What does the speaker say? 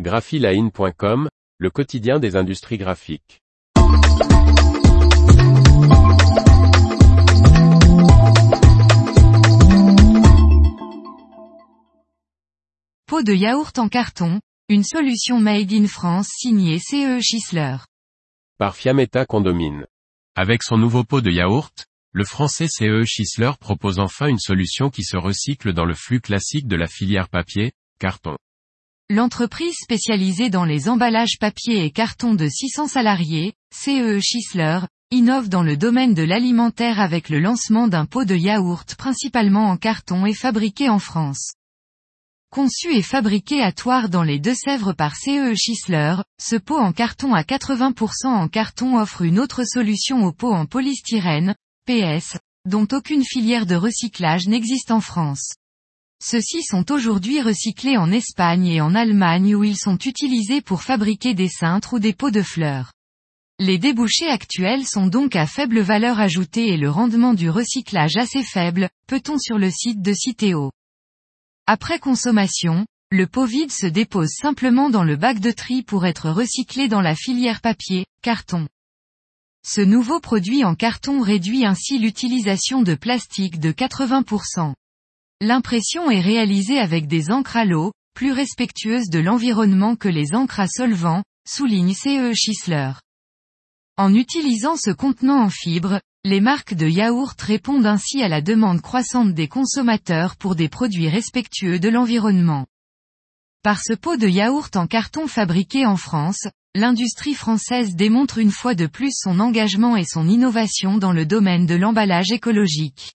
graphiline.com, le quotidien des industries graphiques. Pot de yaourt en carton, une solution made in France signée CE Schisler. Par Fiametta Condomine. Avec son nouveau pot de yaourt, le français CE Schisler propose enfin une solution qui se recycle dans le flux classique de la filière papier, carton. L'entreprise spécialisée dans les emballages papier et carton de 600 salariés, CE Schisler, innove dans le domaine de l'alimentaire avec le lancement d'un pot de yaourt principalement en carton et fabriqué en France. Conçu et fabriqué à Toire dans les Deux-Sèvres par CE Schisler, ce pot en carton à 80% en carton offre une autre solution au pot en polystyrène, PS, dont aucune filière de recyclage n'existe en France. Ceux-ci sont aujourd'hui recyclés en Espagne et en Allemagne où ils sont utilisés pour fabriquer des cintres ou des pots de fleurs. Les débouchés actuels sont donc à faible valeur ajoutée et le rendement du recyclage assez faible, peut-on sur le site de Citeo. Après consommation, le pot vide se dépose simplement dans le bac de tri pour être recyclé dans la filière papier, carton. Ce nouveau produit en carton réduit ainsi l'utilisation de plastique de 80%. L'impression est réalisée avec des encres à l'eau, plus respectueuses de l'environnement que les encres à solvant, souligne CE Schisler. En utilisant ce contenant en fibre, les marques de yaourt répondent ainsi à la demande croissante des consommateurs pour des produits respectueux de l'environnement. Par ce pot de yaourt en carton fabriqué en France, l'industrie française démontre une fois de plus son engagement et son innovation dans le domaine de l'emballage écologique.